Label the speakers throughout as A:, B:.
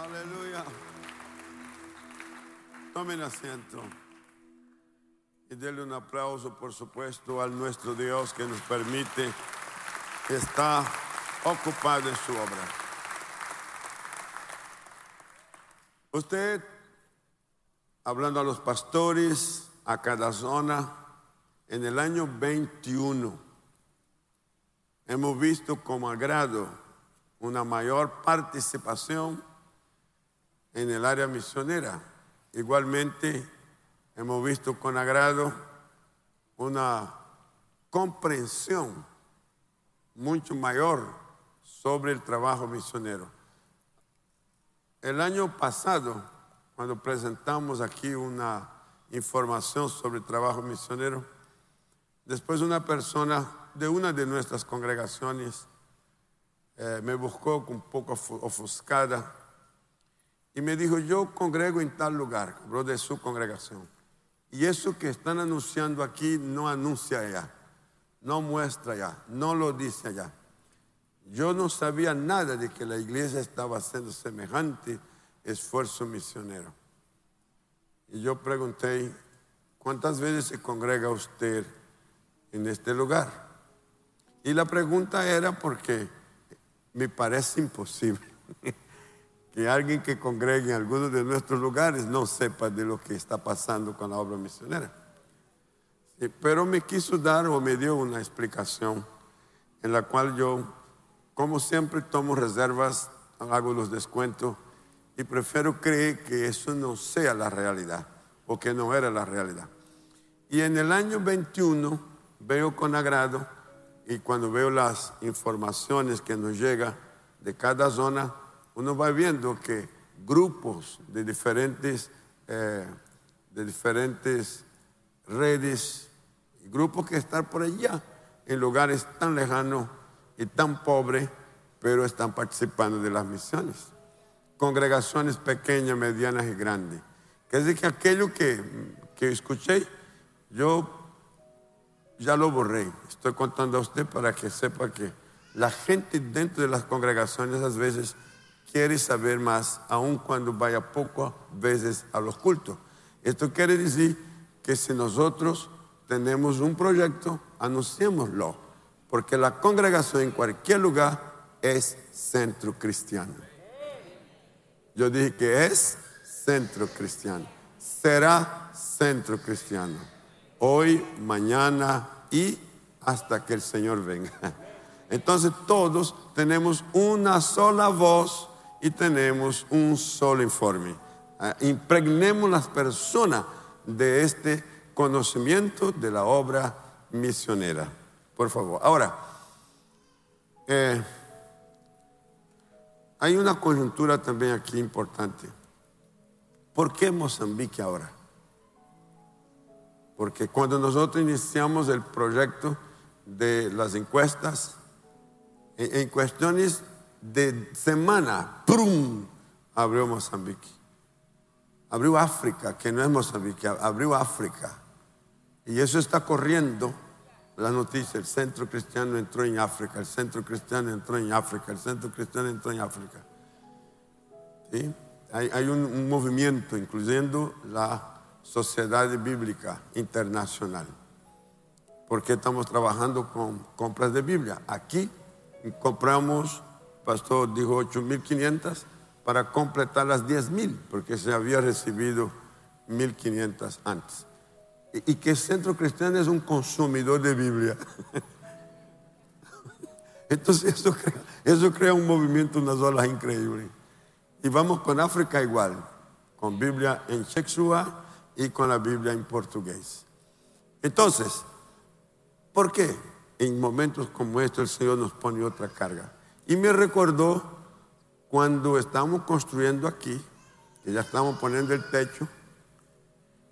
A: Aleluya. Tomen asiento. Y denle un aplauso, por supuesto, a nuestro Dios que nos permite estar ocupado en su obra. Usted, hablando a los pastores, a cada zona, en el año 21, hemos visto como agrado una mayor participación en el área misionera. Igualmente, hemos visto con agrado una comprensión mucho mayor sobre el trabajo misionero. El año pasado, cuando presentamos aquí una información sobre el trabajo misionero, después una persona de una de nuestras congregaciones eh, me buscó un poco ofuscada y me dijo, yo congrego en tal lugar, habló de su congregación. Y eso que están anunciando aquí no anuncia allá, no muestra allá, no lo dice allá. Yo no sabía nada de que la iglesia estaba haciendo semejante esfuerzo misionero. Y yo pregunté, ¿cuántas veces se congrega usted en este lugar? Y la pregunta era porque me parece imposible que alguien que congregue en algunos de nuestros lugares no sepa de lo que está pasando con la obra misionera. pero me quiso dar o me dio una explicación en la cual yo, como siempre, tomo reservas, hago los descuentos y prefiero creer que eso no sea la realidad o que no era la realidad. Y en el año 21 veo con agrado y cuando veo las informaciones que nos llegan de cada zona, uno va viendo que grupos de diferentes, eh, de diferentes redes, grupos que están por allá, en lugares tan lejanos y tan pobres, pero están participando de las misiones. Congregaciones pequeñas, medianas y grandes. Que es decir, que aquello que, que escuché, yo ya lo borré. Estoy contando a usted para que sepa que la gente dentro de las congregaciones a veces quiere saber más, aun cuando vaya poco veces a los cultos. Esto quiere decir que si nosotros tenemos un proyecto, anunciémoslo, porque la congregación en cualquier lugar es centro cristiano. Yo dije que es centro cristiano, será centro cristiano, hoy, mañana y hasta que el Señor venga. Entonces todos tenemos una sola voz y tenemos un solo informe. Ah, impregnemos las personas de este conocimiento de la obra misionera. Por favor. Ahora, eh, hay una coyuntura también aquí importante. ¿Por qué Mozambique ahora? Porque cuando nosotros iniciamos el proyecto de las encuestas, en cuestiones de semana, ¡prum! abrió Mozambique. Abrió África, que no es Mozambique, abrió África. Y eso está corriendo la noticia. El centro cristiano entró en África, el centro cristiano entró en África, el centro cristiano entró en África. Hay, un, un, movimiento, incluyendo la Sociedad Bíblica Internacional. Porque estamos trabajando con compras de Biblia. Aquí compramos pastor dijo 8.500 para completar las 10.000, porque se había recibido 1.500 antes. Y, que el Centro Cristiano es un consumidor de Biblia. Entonces eso crea, un movimiento, unas olas increíbles. Y vamos con África igual, con Biblia en Chexua y con la Biblia en portugués. Entonces, ¿por qué en momentos como estos el Señor nos pone otra carga? Y me recordó cuando estábamos construyendo aquí, que ya estábamos poniendo el techo,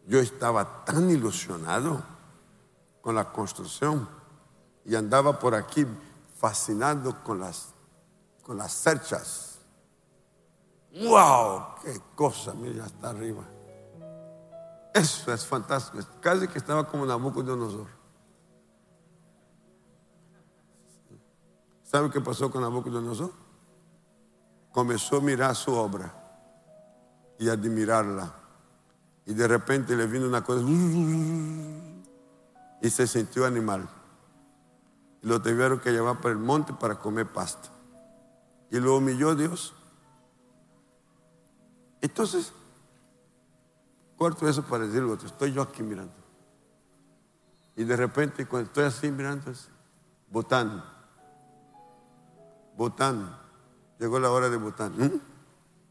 A: yo estaba tan ilusionado con la construcción y andaba por aquí fascinado con las, con las cerchas. ¡Wow! ¡Qué cosa! Mira, está arriba. Eso es fantástico. Casi que estaba como Nabucodonosor. ¿Sabe qué pasó con Nabucodonosor? Comenzó a mirar su obra. y admirarla. Y de repente le vino una cosa y se sintió animal. Y lo tuvieron que llevar para el monte para comer pasta. Y lo humilló Dios. Entonces, corto eso para decirlo, estoy yo aquí mirando. Y de repente, cuando estoy así mirando, Botán, Botán, llegó la hora de Botán. ¿Mm?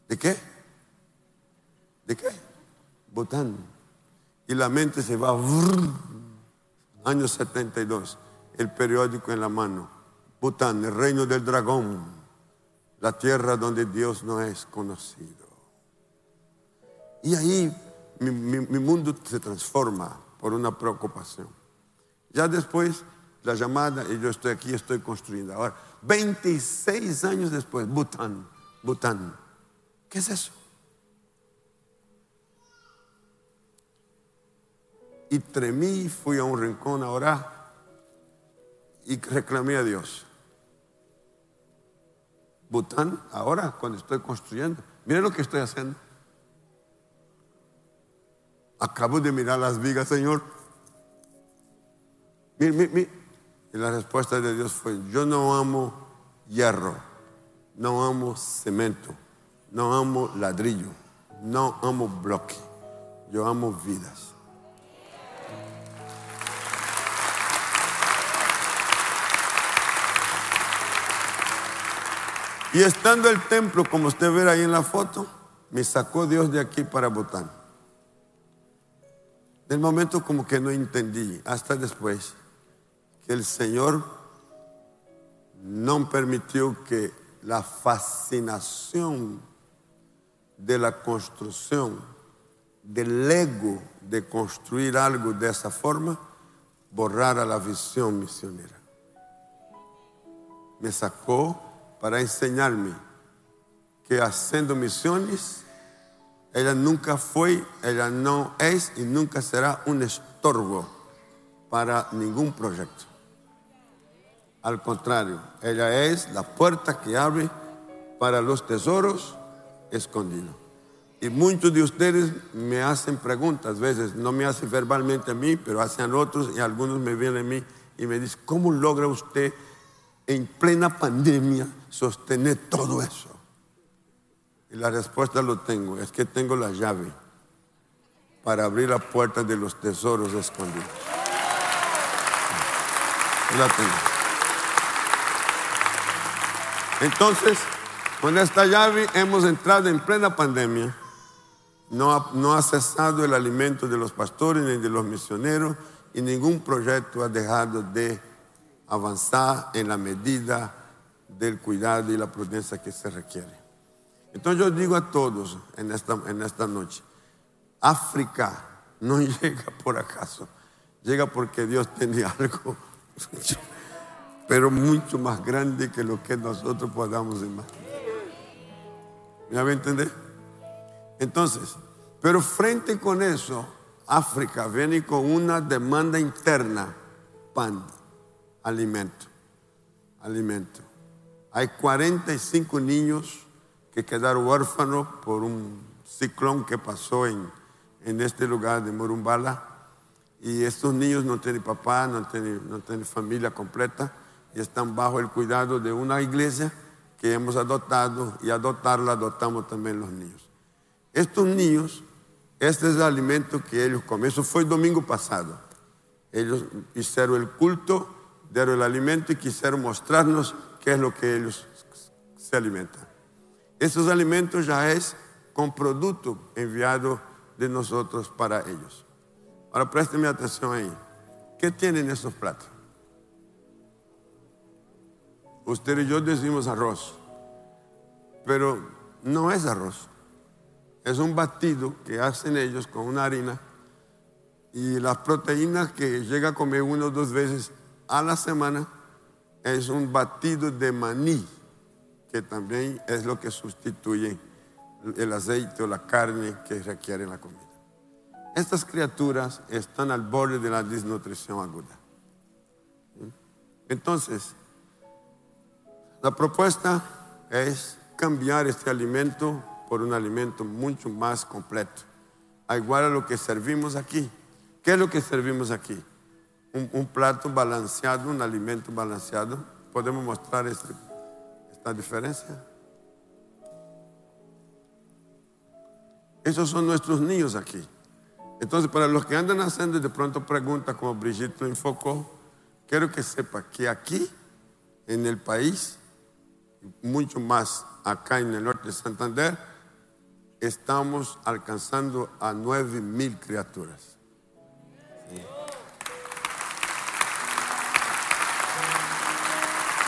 A: ¿De qué? ¿De qué? Botán. Y la mente se va, año 72, el periódico en la mano. Bután, el reino del dragón, la tierra donde Dios no es conocido. Y ahí mi, mi mundo se transforma por una preocupación. Ya después, la llamada, y yo estoy aquí, estoy construyendo. Ahora, 26 años después, Bután, Bután. ¿Qué es eso? Y tremí, fui a un rincón a orar y reclamé a Dios. Bután, ahora cuando estoy construyendo, miren lo que estoy haciendo. Acabo de mirar las vigas, Señor y la respuesta de Dios fue, yo no amo hierro, no amo cemento, no amo ladrillo, no amo bloque, yo amo vidas. Y estando el templo, como usted ve ahí en la foto, me sacó Dios de aquí para Botán. Del momento como que no entendí, hasta después el Señor no permitió que la fascinación de la construcción, del ego de construir algo de esa forma, borrara la visión misionera. Me sacó para enseñarme que haciendo misiones, ella nunca fue, ella no es y nunca será un estorbo para ningún proyecto. Al contrario, ella es la puerta que abre para los tesoros escondidos. Y muchos de ustedes me hacen preguntas, a veces no me hacen verbalmente a mí, pero hacen a otros y algunos me vienen a mí y me dicen, ¿cómo logra usted en plena pandemia sostener todo eso? Y la respuesta lo tengo, es que tengo la llave para abrir la puerta de los tesoros escondidos. La tengo. Entonces, con esta llave hemos entrado en plena pandemia. No ha, no ha cesado el alimento de los pastores ni de los misioneros y ningún proyecto ha dejado de avanzar en la medida del cuidado y la prudencia que se requiere. Entonces yo digo a todos en esta, en esta noche, África no llega por acaso, llega porque Dios tiene algo pero mucho más grande que lo que nosotros podamos imaginar. ¿Me va a entender? Entonces, pero frente con eso, África viene con una demanda interna, pan, alimento, alimento. Hay 45 niños que quedaron huérfanos por un ciclón que pasó en, en este lugar de Morumbala. Y estos niños no tienen papá, no tienen, no tienen familia completa y están bajo el cuidado de una iglesia que hemos adoptado y adoptarla adoptamos también los niños. Estos niños, este es el alimento que ellos comen. Eso fue el domingo pasado. Ellos hicieron el culto, dieron el alimento y quisieron mostrarnos qué es lo que ellos se alimentan. Estos alimentos ya es con producto enviado de nosotros para ellos. Ahora présteme atención ahí. ¿Qué tienen esos platos? Usted y yo decimos arroz, pero no es arroz. Es un batido que hacen ellos con una harina y las proteínas que llega a comer uno o dos veces a la semana es un batido de maní, que también es lo que sustituye el aceite o la carne que requiere la comida. Estas criaturas están al borde de la desnutrición aguda. Entonces, la propuesta es cambiar este alimento por un alimento mucho más completo, igual a lo que servimos aquí. ¿Qué es lo que servimos aquí? Un, plato balanceado, un alimento balanceado. ¿Podemos mostrar este, esta diferencia? Esos son nuestros niños aquí. Entonces, para los que andan haciendo de pronto preguntas como Brigitte lo enfocó, quiero que sepa que aquí, en el país, mucho más acá en el norte de Santander, estamos alcanzando a nueve mil criaturas.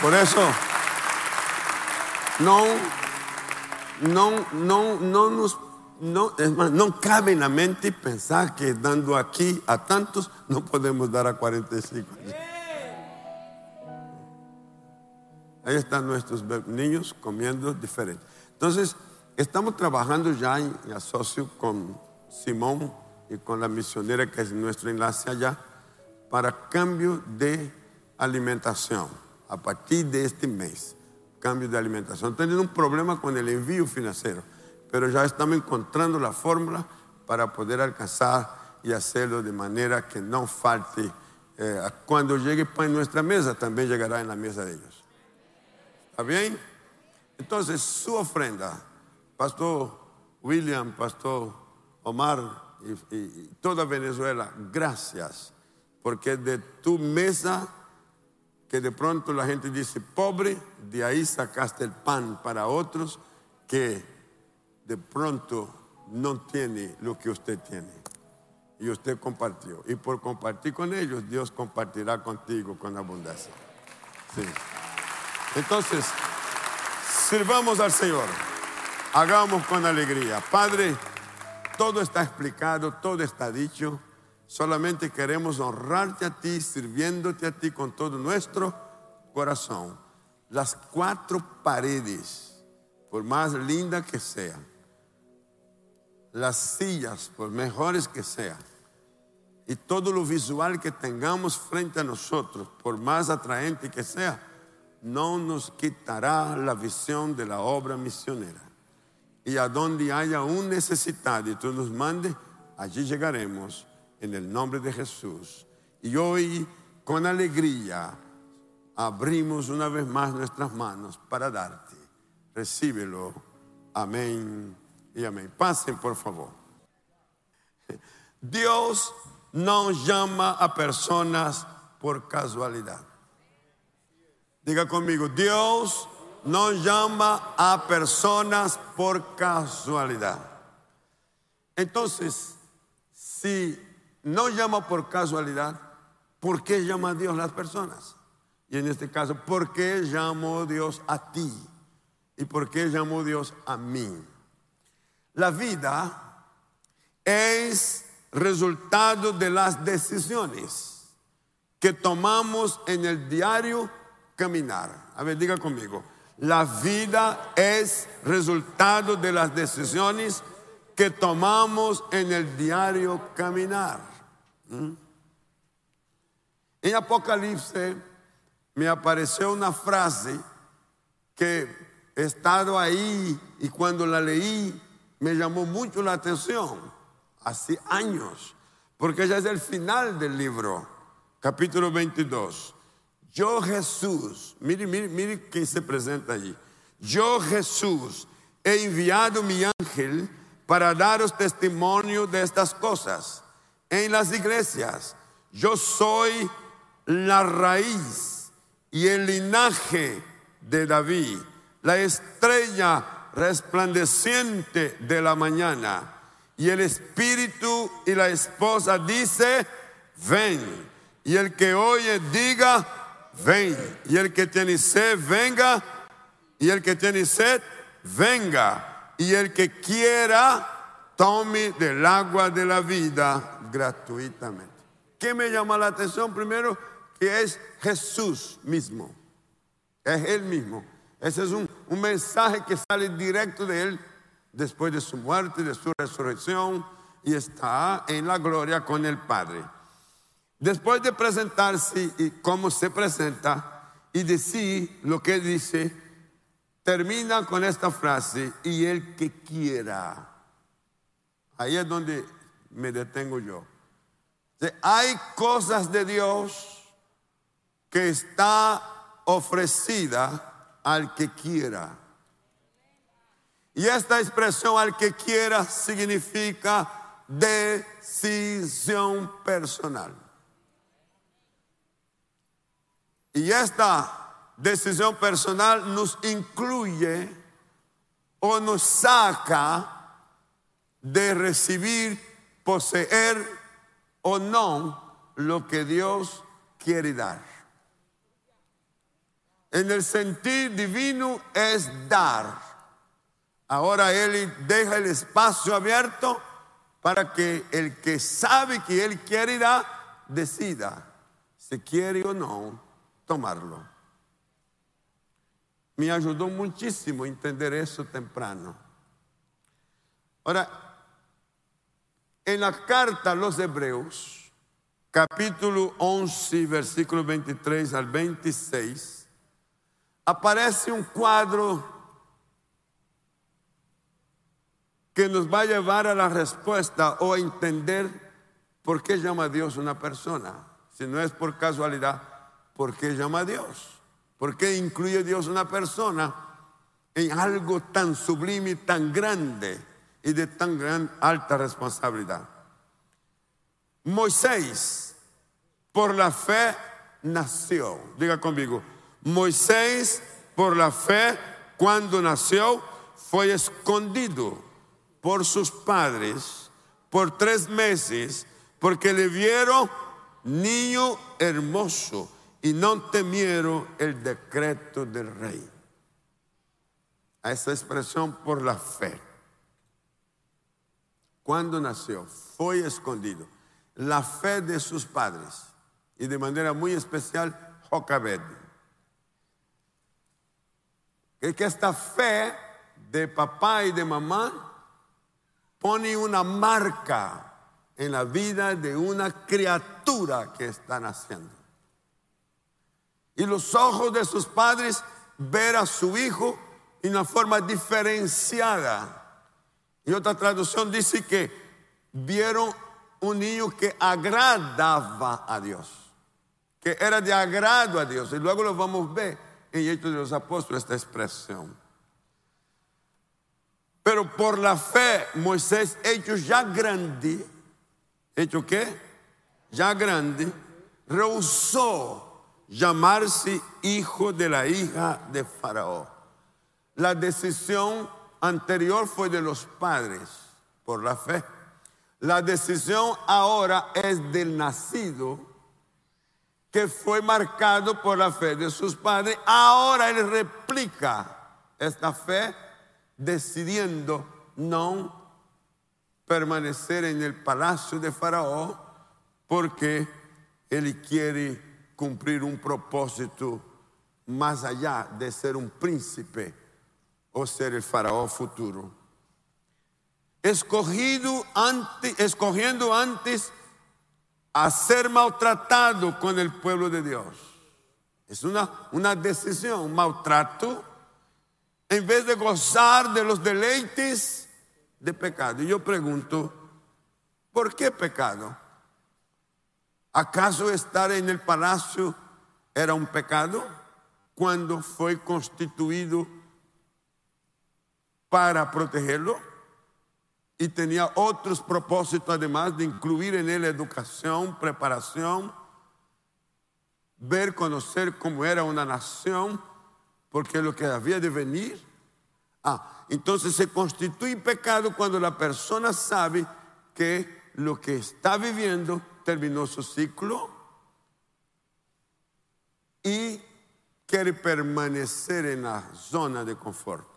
A: Por eso, no, no, no, no nos no, es más, no cabe en la mente pensar que dando aquí a tantos no podemos dar a 45. Ahí están nuestros niños comiendo diferente. Entonces, estamos trabajando ya en, asocio con Simón y con la misionera que es nuestro enlace allá para cambio de alimentación a partir de este mes. Cambio de alimentación. Teniendo un problema con el envío financiero pero ya estamos encontrando la fórmula para poder alcanzar y hacerlo de manera que no falte. Eh, cuando llegue pan en nuestra mesa, también llegará en la mesa de ellos. ¿Está bien? Entonces, su ofrenda, Pastor William, Pastor Omar y, y toda Venezuela, gracias, porque de tu mesa que de pronto la gente dice pobre, de ahí sacaste el pan para otros que de pronto no tiene lo que usted tiene. Y usted compartió. Y por compartir con ellos, Dios compartirá contigo con abundancia. Entonces, sirvamos al Señor. Hagamos con alegría. Padre, todo está explicado, todo está dicho. Solamente queremos honrarte a ti, sirviéndote a ti con todo nuestro corazón. Las cuatro paredes, por más lindas que sean, las sillas, por mejores que sean, y todo lo visual que tengamos frente a nosotros, por más atraente que sea, no nos quitará la visión de la obra misionera. Y a donde haya un necesitado y tú nos mandes, allí llegaremos en el nombre de Jesús. Y hoy, con alegría, abrimos una vez más nuestras manos para darte. Recíbelo. Amén y amén. Pasen, por favor. Dios no llama a personas por casualidad. Diga conmigo, Dios no llama a personas por casualidad. Entonces, si no llama por casualidad, ¿por qué llama a Dios las personas? Y en este caso, ¿por qué llamó Dios a ti? ¿Y por qué llamó Dios a mí? La vida es resultado de las decisiones que tomamos en el diario caminar. A ver, diga conmigo. La vida es resultado de las decisiones que tomamos en el diario caminar. ¿Mm? En Apocalipsis me apareció una frase que he estado ahí y cuando la leí me llamó mucho la atención hace años, porque ya es el final del libro, capítulo 22. Yo Jesús, mire, mire, mire quién se presenta allí. Yo Jesús he enviado mi ángel para daros testimonio de estas cosas en las iglesias. Yo soy la raíz y el linaje de David, la estrella resplandeciente de la mañana. Y el espíritu y la esposa dice, ven. Y el que oye diga, ven. Y el que tiene sed, venga. Y el que tiene sed, venga. Y el que quiera, tome del agua de la vida gratuitamente. ¿Qué me llama la atención? Primero, que es Jesús mismo. Es Él mismo. Ese es un, mensaje que sale directo de Él después de su muerte, de su resurrección y está en la gloria con el Padre. Después de presentarse y cómo se presenta y decir lo que dice, termina con esta frase, y el que quiera. Ahí es donde me detengo yo. Hay cosas de Dios que está ofrecida al que quiera. Y esta expresión al que quiera significa decisión personal. Y esta decisión personal nos incluye o nos saca de recibir, poseer o no lo que Dios quiere dar. En el sentido divino es dar. Ahora Él deja el espacio abierto para que el que sabe que Él quiere dar, decida si quiere o no tomarlo. Me ayudó muchísimo a entender eso temprano. Ahora, en la carta a los Hebreos, capítulo 11, versículo 23 al 26, aparece un cuadro que nos va a llevar a la respuesta o a entender por qué llama a Dios una persona. Si no es por casualidad, ¿por qué llama a Dios? ¿Por qué incluye Dios una persona en algo tan sublime y tan grande y de tan gran alta responsabilidad? Moisés, por la fe, nació. Diga conmigo, Moisés, por la fe, cuando nació, fue escondido por sus padres por tres meses porque le vieron niño hermoso y no temieron el decreto del rey. A esa expresión por la fe. Cuando nació, fue escondido. La fe de sus padres y de manera muy especial Jocabed. Es que esta fe de papá y de mamá pone una marca en la vida de una criatura que está naciendo. Y los ojos de sus padres ver a su hijo en una forma diferenciada. Y otra traducción dice que vieron un niño que agradaba a Dios, que era de agrado a Dios. Y luego lo vamos a ver en Hechos de los Apóstoles esta expresión. Pero por la fe, Moisés, hecho ya grande, hecho qué? Ya grande, rehusó llamarse hijo de la hija de Faraón. La decisión anterior fue de los padres, por la fe. La decisión ahora es del nacido, que fue marcado por la fe de sus padres. Ahora él replica esta fe decidiendo no permanecer en el palacio de Faraón porque él quiere cumplir un propósito más allá de ser un príncipe o ser el faraón futuro. Escogido antes, escogiendo antes a ser maltratado con el pueblo de Dios. Es una, una decisión, maltrato en vez de gozar de los deleites de pecado. Y yo pregunto, ¿por qué pecado? ¿Acaso estar en el palacio era un pecado cuando fue constituido para protegerlo? Y tenía otros propósitos además de incluir en él educación, preparación, ver, conocer cómo era una nación porque lo que había de venir. Ah, entonces se constituye pecado cuando la persona sabe que lo que está viviendo terminó su ciclo y quiere permanecer en la zona de confort.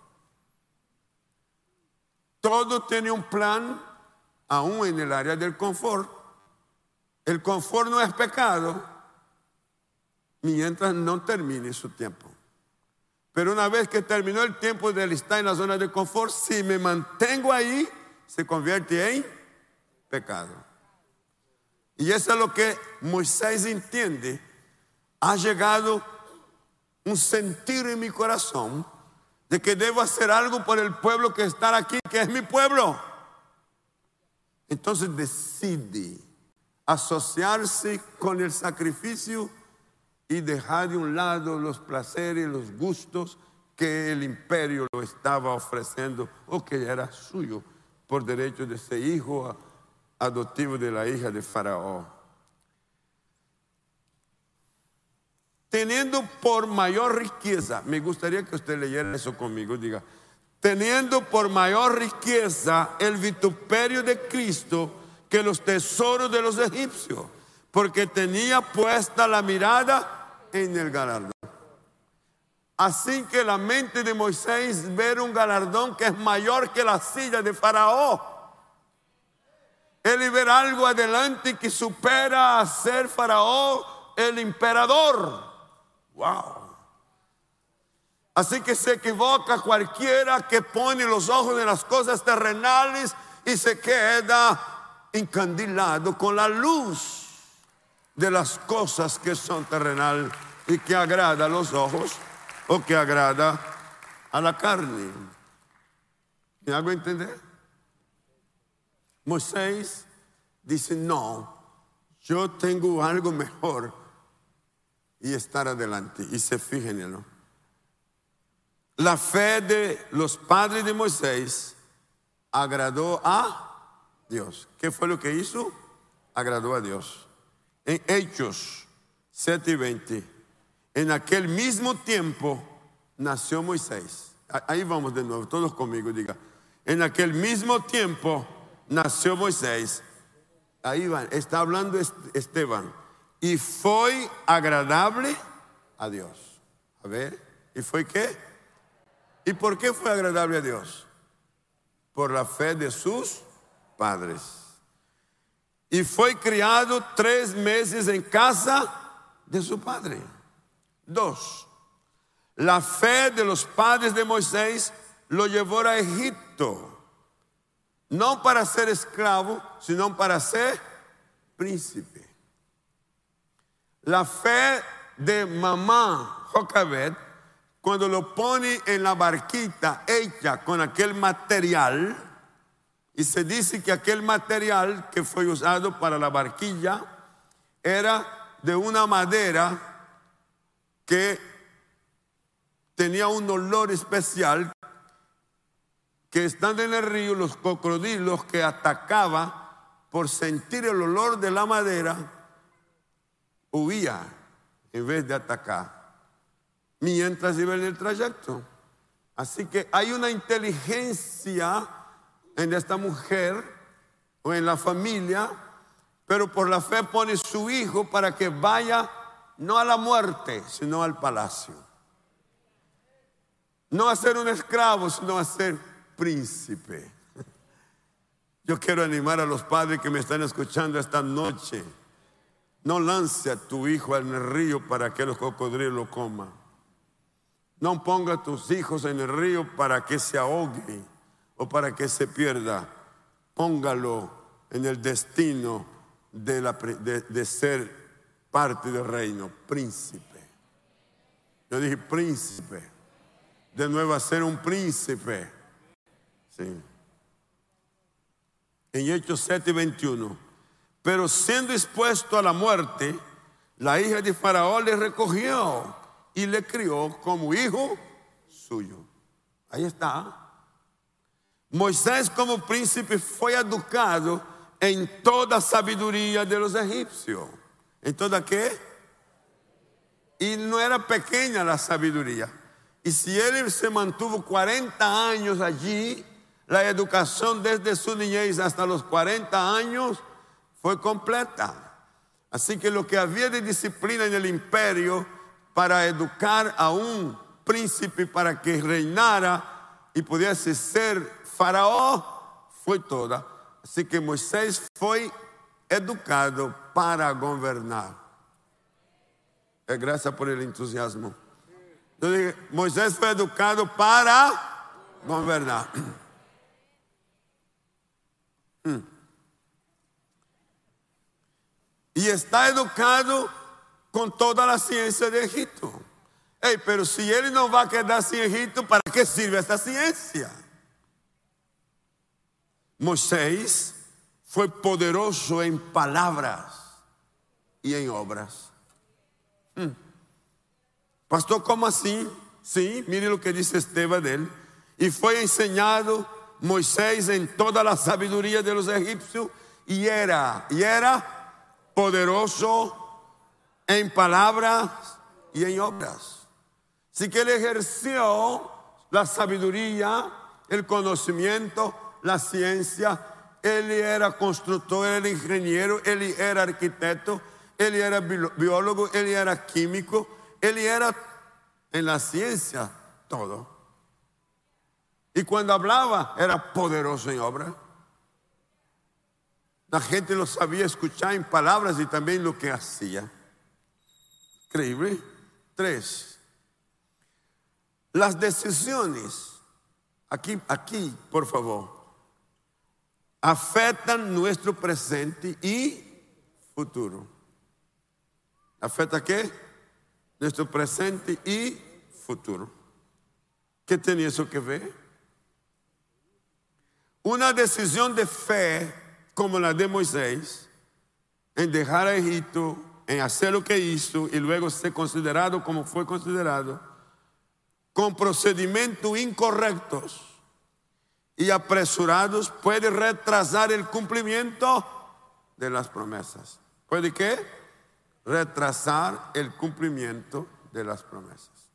A: Todo tiene un plan, aún en el área del confort. El confort no es pecado mientras no termine su tiempo. Pero una vez que terminó el tiempo de estar en la zona de confort, si me mantengo ahí, se convierte en pecado. Y eso es lo que Moisés entiende. Ha llegado un sentir en mi corazón de que debo hacer algo por el pueblo que está aquí, que es mi pueblo. Entonces decide asociarse con el sacrificio y dejar de un lado los placeres, los gustos que el imperio lo estaba ofreciendo o que era suyo por derecho de ser hijo adoptivo de la hija de Faraón. Teniendo por mayor riqueza, me gustaría que usted leyera eso conmigo, diga, teniendo por mayor riqueza el vituperio de Cristo que los tesoros de los egipcios, porque tenía puesta la mirada en el galardón. Así que la mente de Moisés ver un galardón que es mayor que la silla de Faraón. Él ver algo adelante que supera a ser Faraón el emperador. Wow. Así que se equivoca cualquiera que pone los ojos en las cosas terrenales y se queda encandilado con la luz de las cosas que son terrenales y que agrada a los ojos o que agrada a la carne. ¿Me hago entender? Moisés dice, no, yo tengo algo mejor y estar adelante. Y se fijen en él. La fe de los padres de Moisés agradó a Dios. ¿Qué fue lo que hizo? Agradó a Dios. En Hechos 7 y 20, en aquel mismo tiempo nació Moisés. Ahí vamos de nuevo, todos conmigo, diga. En aquel mismo tiempo nació Moisés. Ahí van, está hablando Esteban y fue agradable a Dios. A ver, ¿y fue qué? ¿Y por qué fue agradable a Dios? Por la fe de sus padres. Y fue criado tres meses en casa de su padre. Dos, la fe de los padres de Moisés lo llevó a Egipto, no para ser esclavo, sino para ser príncipe. La fe de mamá Jocabet, cuando lo pone en la barquita hecha con aquel material, y se dice que aquel material que fue usado para la barquilla era de una madera que tenía un olor especial, que estando en el río los cocodrilos que atacaban por sentir el olor de la madera, huía en vez de atacar, mientras iba en el trayecto. Así que hay una inteligencia en esta mujer o en la familia, pero por la fe pone su hijo para que vaya no a la muerte, sino al palacio. No a ser un esclavo, sino a ser príncipe. Yo quiero animar a los padres que me están escuchando esta noche no lance a tu hijo en el río para que los cocodrilos lo coman. No ponga a tus hijos en el río para que se ahogue o para que se pierda. Póngalo en el destino de, de ser parte del reino, príncipe. Yo dije príncipe. De nuevo a ser un príncipe. Sí. En Hechos 7 y 21. Pero siendo expuesto a la muerte, la hija de Faraón le recogió y le crió como hijo suyo. Ahí está. Moisés como príncipe fue educado en toda sabiduría de los egipcios. ¿En toda qué? Y no era pequeña la sabiduría. Y si él se mantuvo 40 años allí, la educación desde su niñez hasta los 40 años, fue completa. Así que lo que había de disciplina en el imperio para educar a un príncipe para que reinara y pudiese ser faraón fue toda. Así que Moisés fue educado para gobernar. Es gracias por el entusiasmo. Moisés fue educado para gobernar. Hmm. y está educado con toda la ciencia de Egipto. Pero si él no va a quedar sin Egipto, ¿para qué sirve esta ciencia? Moisés fue poderoso en palabras y en obras. Hmm. Pastor, ¿cómo así? Sí, mire lo que dice Esteban de él. Y fue enseñado Moisés en toda la sabiduría de los egipcios y era, y era poderoso en palabras y en obras. Así que él ejerció la sabiduría, el conocimiento, la ciencia. Él era constructor, él era ingeniero, él era arquitecto, él era biólogo, él era químico, él era en la ciencia todo. Y cuando hablaba era poderoso en obra. La gente lo sabía escuchar en palabras y también lo que hacía. Increíble. Tres. Las decisiones, aquí, aquí, por favor, afectan nuestro presente y futuro. ¿Afecta qué? Nuestro presente y futuro. ¿Qué tiene eso que ver? Una decisión de fe como la de Moisés en dejar a Egipto en hacer lo que hizo y luego ser considerado como fue considerado, con procedimientos incorrectos y apresurados, puede retrasar el cumplimiento de las promesas. ¿Puede qué? Retrasar el cumplimiento de las promesas.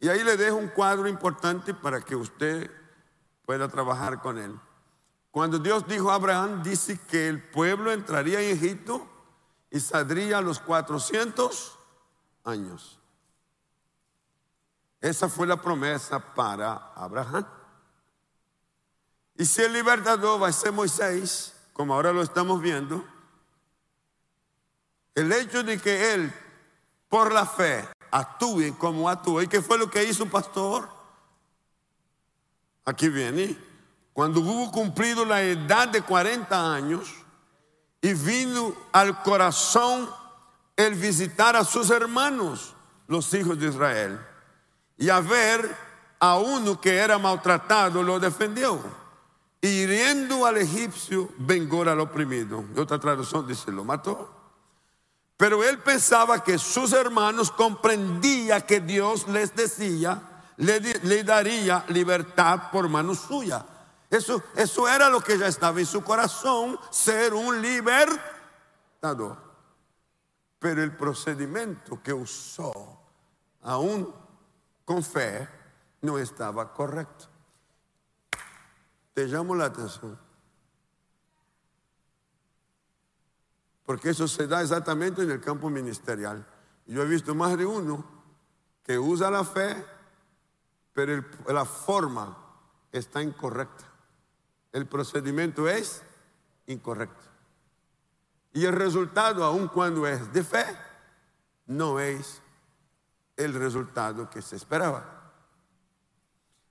A: Y ahí le dejo un cuadro importante para que usted pueda trabajar con él. Cuando Dios dijo a Abraham, dice que el pueblo entraría en Egipto y saldría a los 400 años. Esa fue la promesa para Abraham. Y si el libertador va a ser Moisés, como ahora lo estamos viendo, el hecho de que él, por la fe, actúe como actúe, ¿y qué fue lo que hizo un pastor? Aquí viene, cuando hubo cumplido la edad de 40 años, y vino al corazón el visitar a sus hermanos, los hijos de Israel, y a ver a uno que era maltratado, lo defendió. Y hiriendo al egipcio, vengó al oprimido. Y otra traducción dice, lo mató. Pero él pensaba que sus hermanos comprendían que Dios les decía, le, daría libertad por mano suya. Eso, eso era lo que ya estaba en su corazón, ser un libertador. Pero el procedimiento que usó, aún con fe, no estaba correcto. Te llamo la atención. Porque eso se da exactamente en el campo ministerial. Yo he visto más de uno que usa la fe, pero la forma está incorrecta el procedimiento es incorrecto. Y el resultado, aun cuando es de fe, no es el resultado que se esperaba.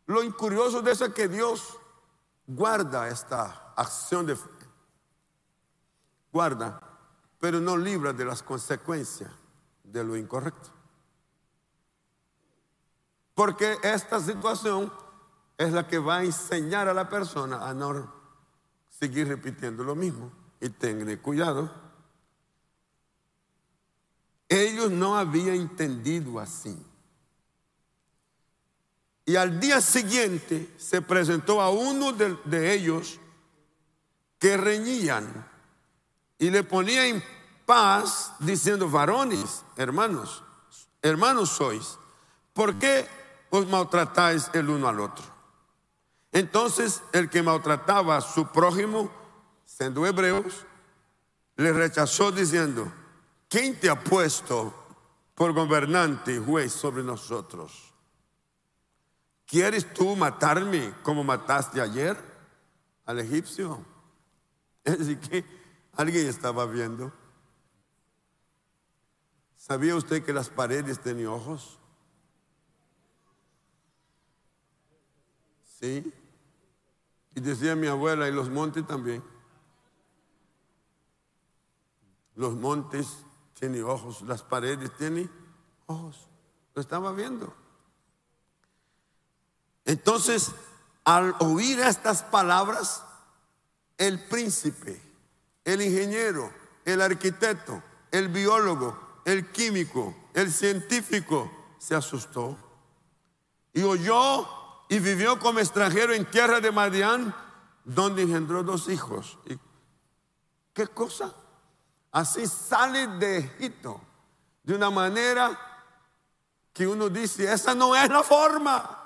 A: Lo incurioso de eso es que Dios guarda esta acción de fe. Guarda, pero no libra de las consecuencias de lo incorrecto. Porque esta situación es la que va a enseñar a la persona a no seguir repitiendo lo mismo. Y tengan cuidado. Ellos no habían entendido así. Y al día siguiente se presentó a uno de, de ellos que reñían y le ponía en paz diciendo, varones, hermanos, hermanos sois, ¿por qué os maltratáis el uno al otro? Entonces el que maltrataba a su prójimo, siendo hebreos, le rechazó diciendo, ¿quién te ha puesto por gobernante y juez sobre nosotros? ¿Quieres tú matarme como mataste ayer al egipcio? Es decir, que alguien estaba viendo. ¿Sabía usted que las paredes tenían ojos? Y decía mi abuela, y los montes también. Los montes tienen ojos, las paredes tienen ojos. Lo estaba viendo. Entonces, al oír estas palabras, el príncipe, el ingeniero, el arquitecto, el biólogo, el químico, el científico, se asustó y oyó y vivió como extranjero en tierra de Madián, donde engendró dos hijos. ¿Y ¿Qué cosa? Así sale de Egipto de una manera que uno dice, esa no es la forma.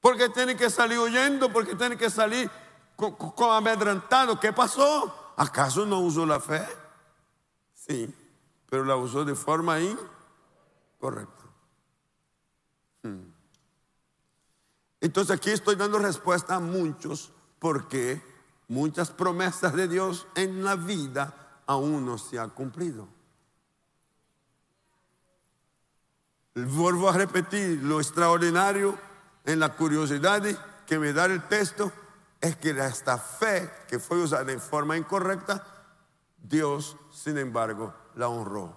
A: Porque tiene que salir huyendo, porque tiene que salir con, amedrantado. ¿Qué pasó? ¿Acaso no usó la fe? Sí, pero la usó de forma incorrecta. Entonces aquí estoy dando respuesta a muchos porque muchas promesas de Dios en la vida aún no se han cumplido. Vuelvo a repetir, lo extraordinario en la curiosidad que me da el texto es que esta fe que fue usada en forma incorrecta, Dios, sin embargo, la honró.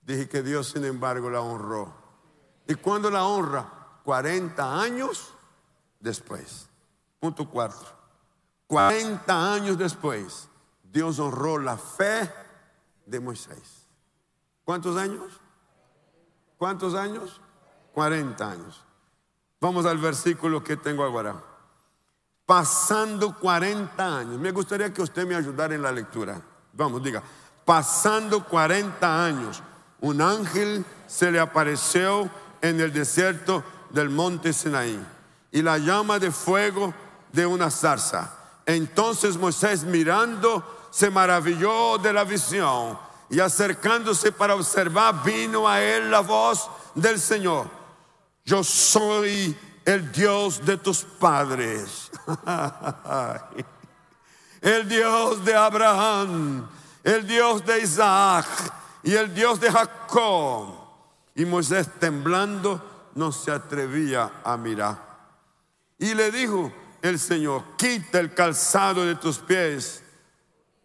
A: Dije que Dios, sin embargo, la honró. ¿Y cuando la honra? 40 años después. Punto 4. 40 años después, Dios honró la fe de Moisés. ¿Cuántos años? ¿Cuántos años? 40 años. Vamos al versículo que tengo ahora. Pasando 40 años. Me gustaría que usted me ayudara en la lectura. Vamos, diga. Pasando 40 años, un ángel se le apareció en el desierto del monte Sinaí y la llama de fuego de una zarza. Entonces Moisés mirando se maravilló de la visión y acercándose para observar vino a él la voz del Señor. Yo soy el Dios de tus padres. el Dios de Abraham, el Dios de Isaac y el Dios de Jacob. Y Moisés temblando no se atrevía a mirar. Y le dijo el Señor, quita el calzado de tus pies,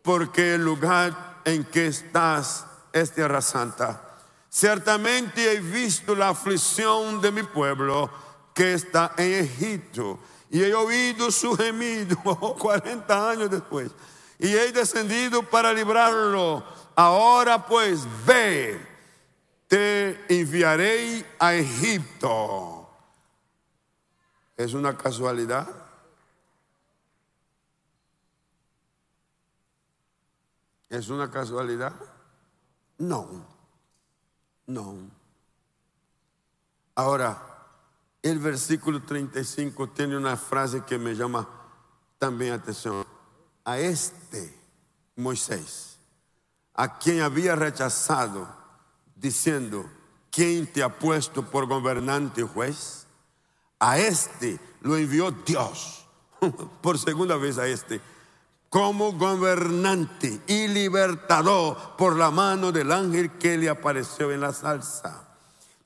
A: porque el lugar en que estás es tierra santa. Ciertamente he visto la aflicción de mi pueblo que está en Egipto y he oído su gemido 40 años después y he descendido para librarlo. Ahora pues ve te enviaré a Egipto. ¿Es una casualidad? ¿Es una casualidad? No, no. Ahora, el versículo 35 tiene una frase que me llama también atención. A este Moisés, a quien había rechazado, diciendo, ¿quién te ha puesto por gobernante y juez? A este lo envió Dios, por segunda vez a este, como gobernante y libertador por la mano del ángel que le apareció en la salsa.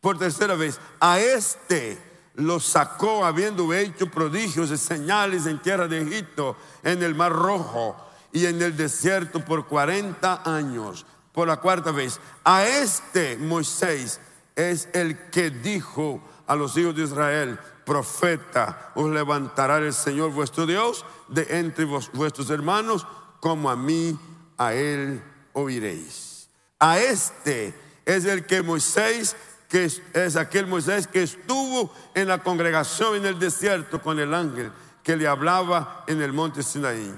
A: Por tercera vez, a este lo sacó habiendo hecho prodigios y señales en tierra de Egipto, en el mar rojo y en el desierto por 40 años por la cuarta vez, a este Moisés es el que dijo a los hijos de Israel, profeta, os levantará el Señor vuestro Dios de entre vuestros hermanos, como a mí, a él oiréis. A este es el que Moisés, que es aquel Moisés que estuvo en la congregación en el desierto con el ángel que le hablaba en el monte Sinaí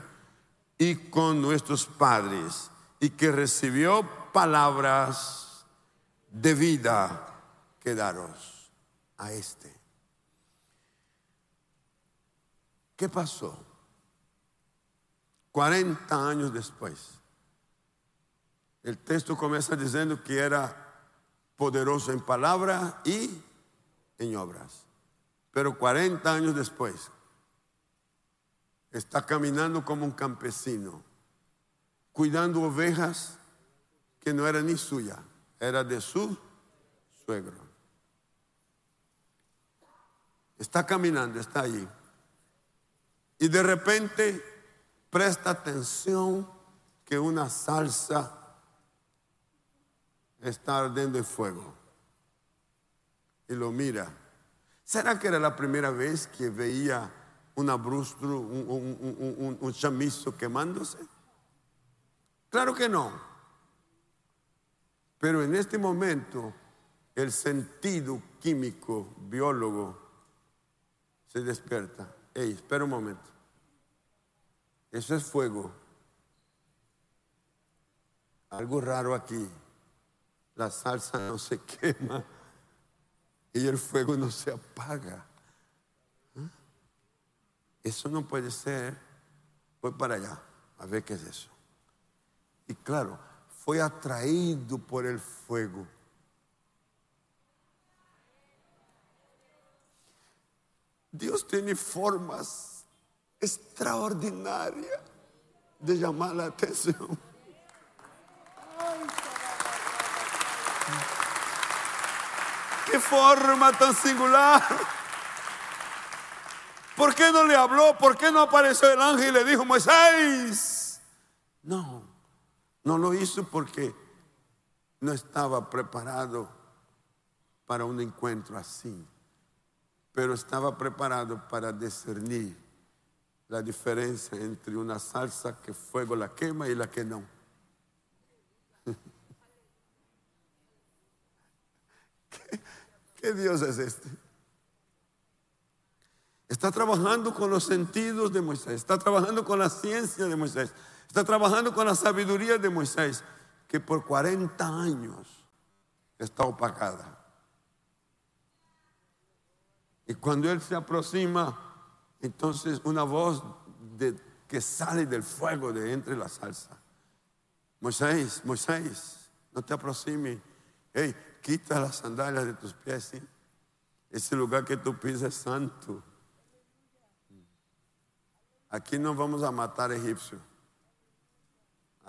A: y con nuestros padres y que recibió palabras de vida que daros a este. ¿Qué pasó? 40 años después. El texto comienza diciendo que era poderoso en palabra y en obras. Pero 40 años después, está caminando como un campesino cuidando ovejas que no era ni suya, era de su suegro. Está caminando, está allí. Y de repente presta atención que una salsa está ardiendo en fuego. y lo mira. ¿Será que era la primera vez que veía un abrustro, un, un chamizo quemándose? Claro que no. Pero en este momento el sentido químico, biólogo, se despierta. Ey, espera un momento. Eso es fuego. Algo raro aquí. La salsa no se quema y el fuego no se apaga. ¿Ah? Eso no puede ser. Voy para allá a ver qué es eso. Y claro, fue atraído por el fuego. Dios tiene formas extraordinarias de llamar la atención. Qué forma tan singular. ¿Por qué no le habló? ¿Por qué no apareció el ángel y le dijo, Moisés? No, no lo hizo porque no estaba preparado para un encuentro así, pero estaba preparado para discernir la diferencia entre una salsa que fuego la quema y la que no. ¿Qué, Dios es este? Está trabajando con los sentidos de Moisés, está trabajando con la ciencia de Moisés, está trabajando con la sabiduría de Moisés, que por 40 años está opacada. Y cuando él se aproxima, entonces una voz que sale del fuego de entre la salsa. Moisés, Moisés, no te aproximes. Hey, quita las sandalias de tus pies. Ese lugar que tú pisas es santo. Aquí no vamos a matar egipcios.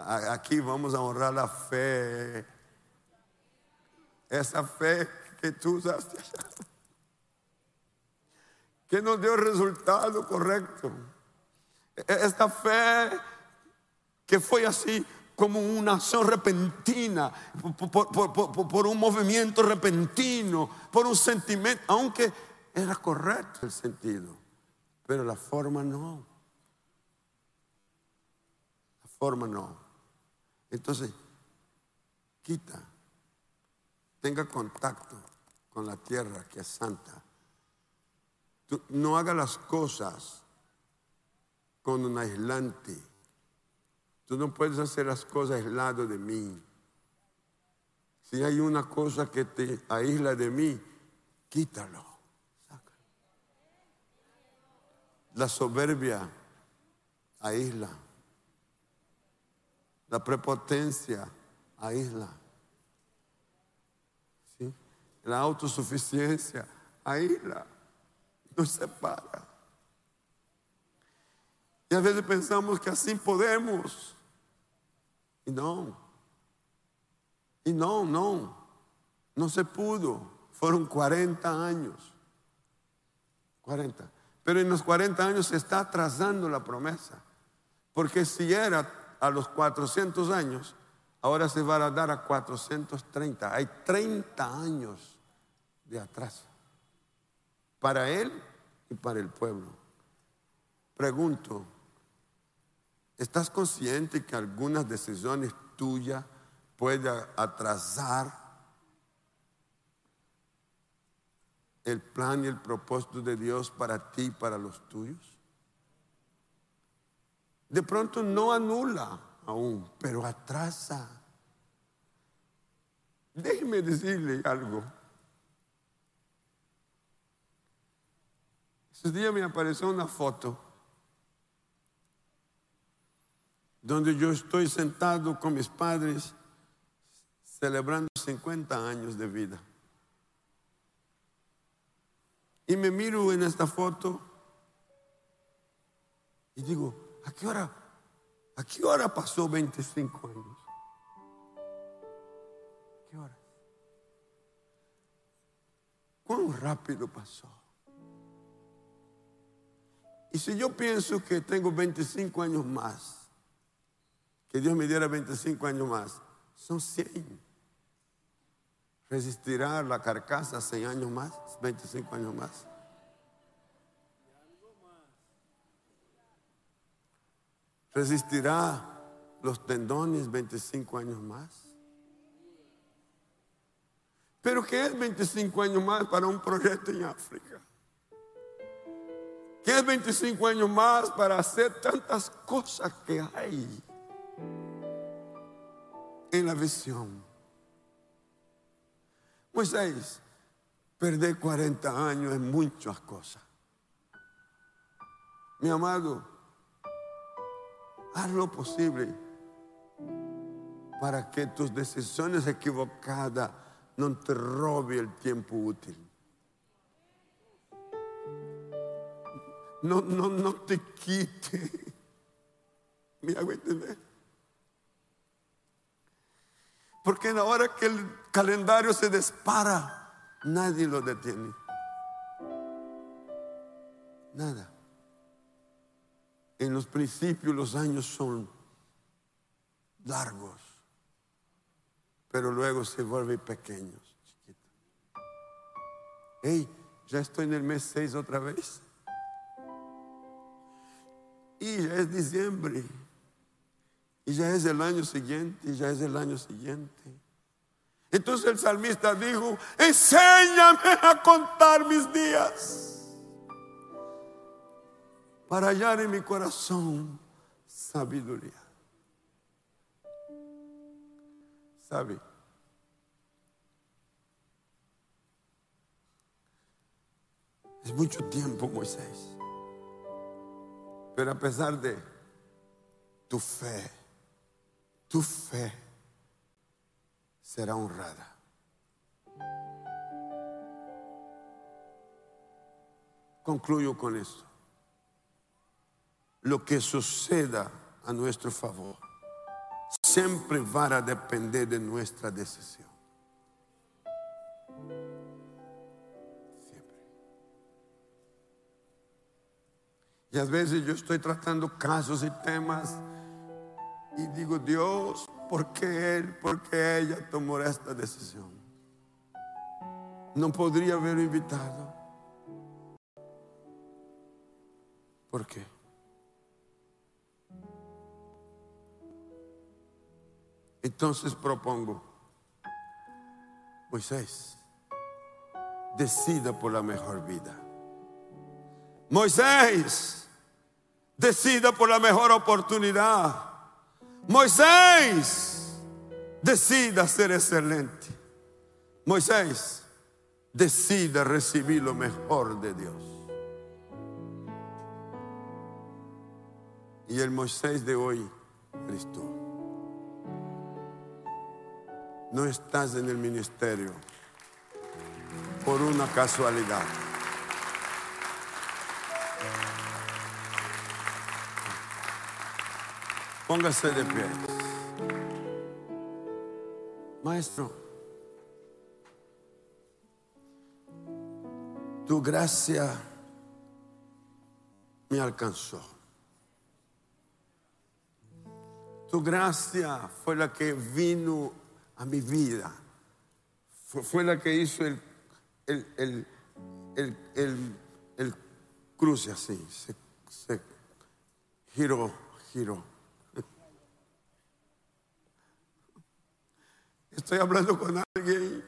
A: Aquí vamos a honrar la fe. Esa fe que tú usaste. Que nos dio el resultado correcto. E-, esta fe que fue así como una acción repentina, por, un movimiento repentino, por un sentimiento, aunque era correcto el sentido, pero la forma no. La forma no. Entonces, quita, tenga contacto con la tierra que es santa. no haga las cosas con un aislante Tú no puedes hacer las cosas aislado de mí. Si hay una cosa que te aísla de mí, quítalo. La soberbia aísla. La prepotencia aísla. ¿Sí? La autosuficiencia aísla. Nos separa. Y a veces pensamos que así podemos. Y no. Y no, no. No se pudo. Fueron 40 años. 40. Pero en los 40 años se está atrasando la promesa. Porque si era a los 400 años, ahora se va a dar a 430. Hay 30 años de atraso. Para él y para el pueblo. Pregunto, ¿Estás consciente que algunas decisiones tuyas pueden atrasar el plan y el propósito de Dios para ti y para los tuyos? De pronto no anula aún, pero atrasa. Déjeme decirle algo. Ese día me apareció una foto donde yo estoy sentado con mis padres celebrando 50 años de vida. Y me miro en esta foto y digo, ¿a qué hora? ¿A qué hora pasó 25 años? ¿Qué hora? ¿Cuán rápido pasó? Y si yo pienso que tengo 25 años más, que Dios me diera 25 años más. Son 100. ¿Resistirá la carcasa 6 años más, 25 años más? ¿Resistirá los tendones 25 años más? Pero ¿qué es 25 años más para un proyecto en África? ¿Qué es 25 años más para hacer tantas cosas que hay en la visión? Moisés, perder 40 años en muchas cosas. Mi amado, haz lo posible para que tus decisiones equivocadas no te robe el tiempo útil. No, no, no te quite. ¿Me hago entender? Porque en la hora que el calendario se dispara, nadie lo detiene. Nada. En los principios los años son largos, pero luego se vuelven pequeños, chiquitos. Hey, ya estoy en el mes 6 otra vez. Y ya es diciembre. Y ya es el año siguiente, y ya es el año siguiente. Entonces el salmista dijo, enséñame a contar mis días para hallar en mi corazón sabiduría. ¿Sabe? Es mucho tiempo, Moisés. Pero a pesar de tu fe, tu fe será honrada. Concluyo con esto. Lo que suceda a nuestro favor siempre va a depender de nuestra decisión. Siempre. Y a veces yo estoy tratando casos y temas y digo, Dios, ¿por qué él, por qué ella tomó esta decisión? No podría haberlo invitado. ¿Por qué? Entonces propongo, Moisés, decida por la mejor vida. Moisés, decida por la mejor oportunidad. Moisés, decida ser excelente. Moisés, decida recibir lo mejor de Dios. Y el Moisés de hoy, Cristo. No estás en el ministerio por una casualidad. Póngase de pie. Maestro, tu gracia me alcanzó. Tu gracia fue la que vino a mi vida. Fue, la que hizo el, el, el, cruce así. Se, se giró, giró. Estoy hablando con alguien.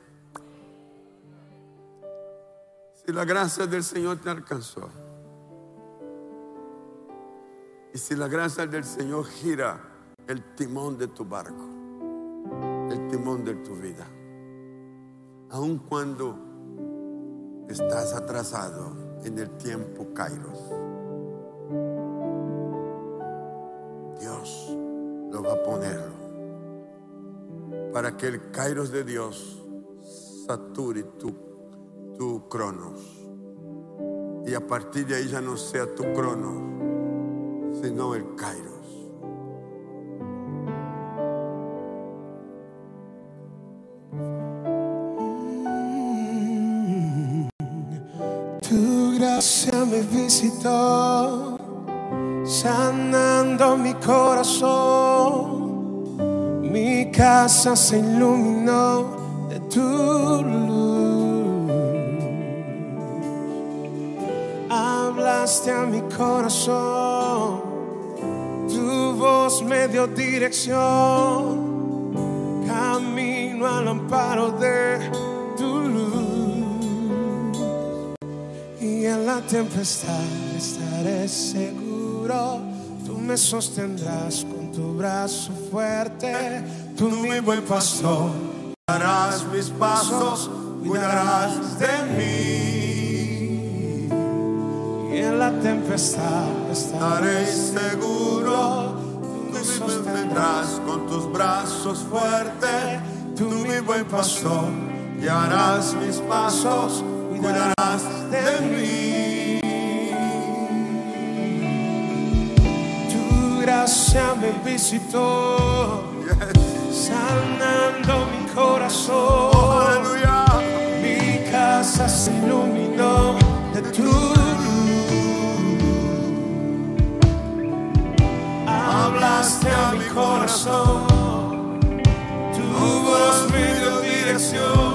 A: Si la gracia del Señor te alcanzó. Y si la gracia del Señor gira el timón de tu barco el timón de tu vida. Aun cuando estás atrasado en el tiempo Kairos. Dios lo va a ponerlo para que el Kairos de Dios sature tu, tu cronos. Y a partir de ahí ya no sea tu cronos, sino el Kairos.
B: me visitó, sanando mi corazón. Mi casa se iluminó de tu luz. Hablaste a mi corazón, tu voz me dio dirección, camino al amparo de En la tempestad estaré seguro, tú me sostendrás con tu brazo fuerte, tú mi buen pastor.
A: Guiarás mis pasos, cuidarás de mí.
B: Y en la tempestad
A: Estaré
B: estaré
A: seguro, tú me sostendrás con tus brazos fuertes. Tú mi buen pastor, guiarás mis pasos, cuidarás de mí.
B: Tu gracia me visitó, sanando mi corazón.
A: Aleluya.
B: Mi casa se iluminó de tu luz. Hablaste a mi corazón, tu voz me dio dirección.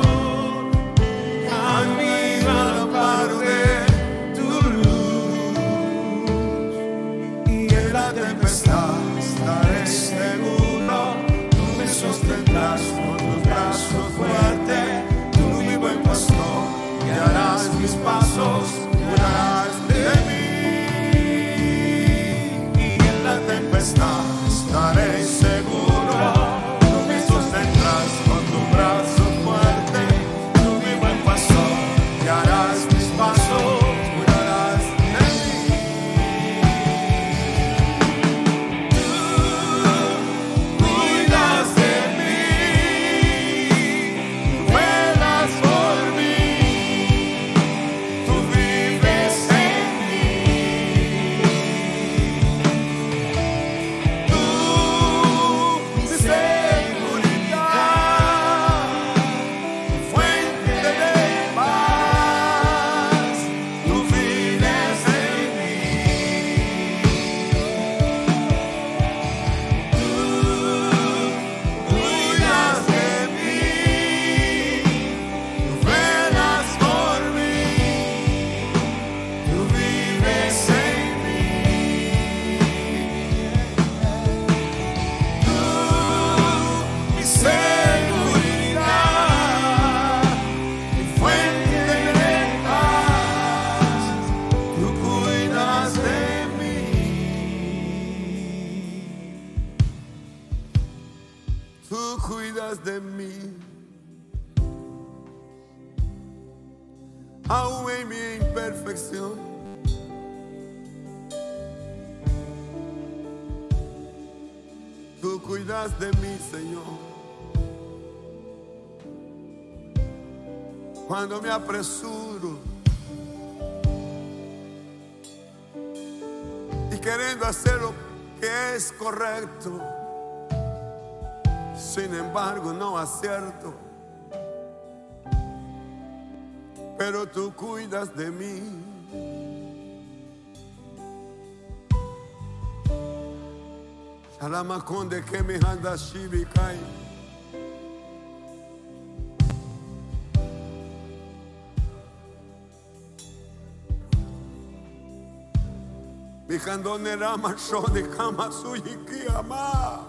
A: Cuando me apresuro y queriendo hacer lo que es correcto. Sin embargo, no acierto. Pero tú cuidas de mí. Salamaconde que me anda shibikai. Cuando nerama shone kama suyi ama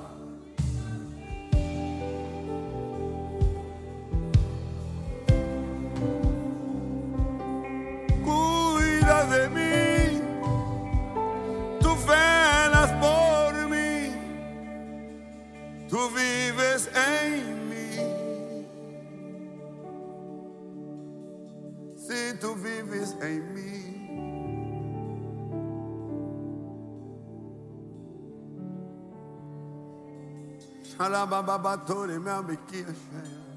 B: Rababa Tore Mamikiyashaya.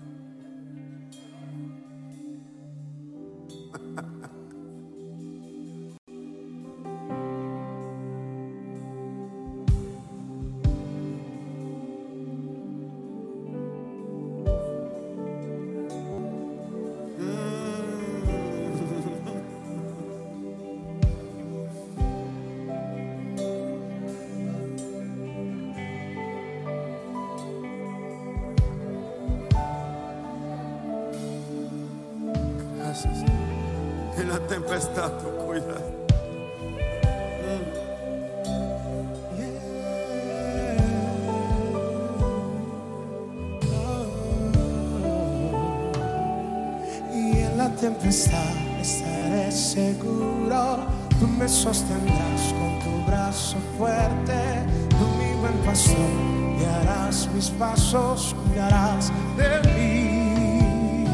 B: Seguro. Tú me sostendrás con tu brazo fuerte. Tú mi buen pastor, guiarás mis pasos, cuidarás de mí.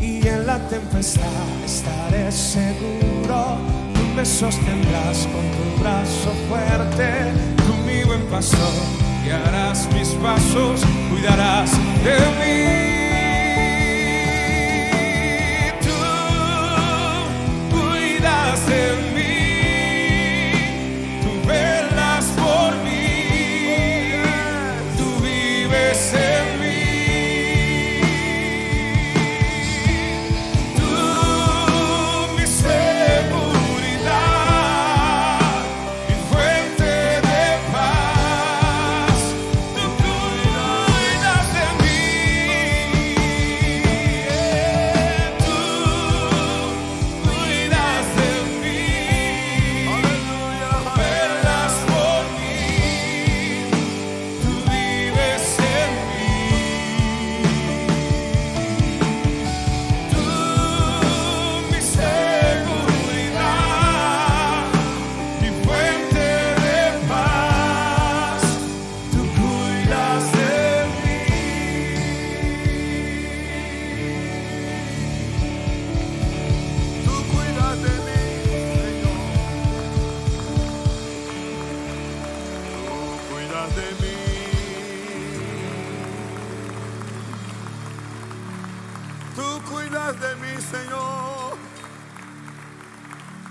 B: Y en la tempestad estaré seguro. Tú me sostendrás con tu brazo fuerte. Tú mi buen pastor, guiarás mis pasos, cuidarás de mí. Cuidas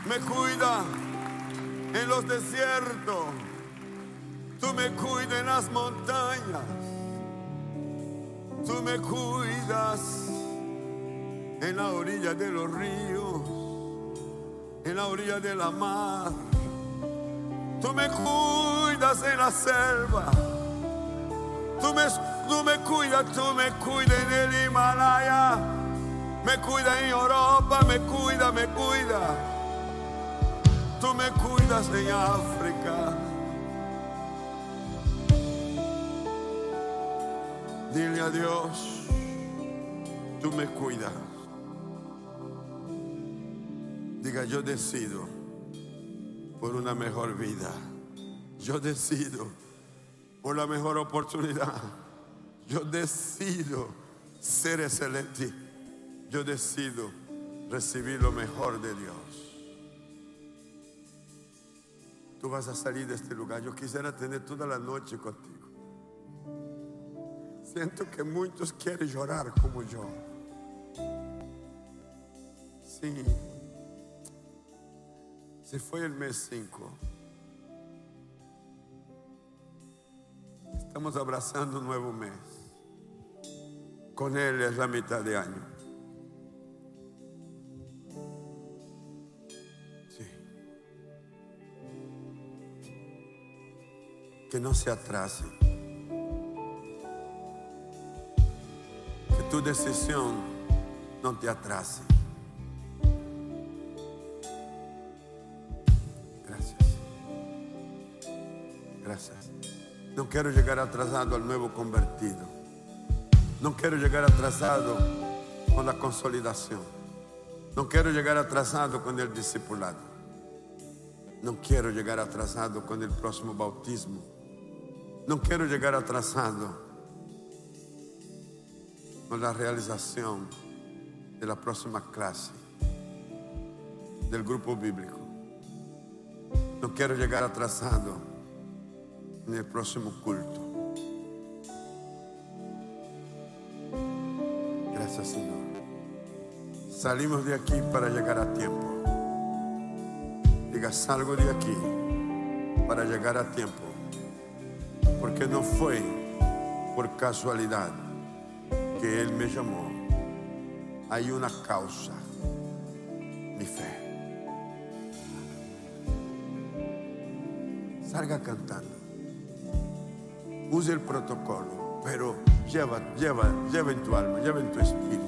A: Me cuida en los desiertos. Tú me cuidas en las montañas. Tú me cuidas en la orilla de los ríos, en la orilla de la mar. Tú me cuidas en la selva. Tú me, tú me cuidas, tú me cuidas en el Himalaya. Me cuidas en Europa, me cuida, me cuida. Tú me cuidas en África. Dile a Dios, tú me cuidas. Diga, yo decido por una mejor vida. Yo decido por la mejor oportunidad. Yo decido ser excelente. Yo decido recibir lo mejor de Dios. Tú vas a salir de este lugar. Yo quisiera tener toda la noche contigo. Siento que muchos quieren llorar como yo. Sí. Se fue el mes 5. Estamos abrazando un nuevo mes. Con él es la mitad de año. Que no se atrase. Que tu decisión no te atrase. Gracias. Gracias. No quiero llegar atrasado al nuevo convertido. No quiero llegar atrasado con la consolidación. No quiero llegar atrasado con el discipulado. No quiero llegar atrasado con el próximo bautismo. No quiero llegar atrasado con la realización de la próxima clase del grupo bíblico. No quiero llegar atrasado en el próximo culto. Gracias Señor. Salimos de aquí para llegar a tiempo. Diga, salgo de aquí para llegar a tiempo. Porque no fue por casualidad que Él me llamó. Hay una causa, mi fe. Salga cantando. Use el protocolo, pero lleva, lleva, lleva en tu alma, lleva en tu espíritu.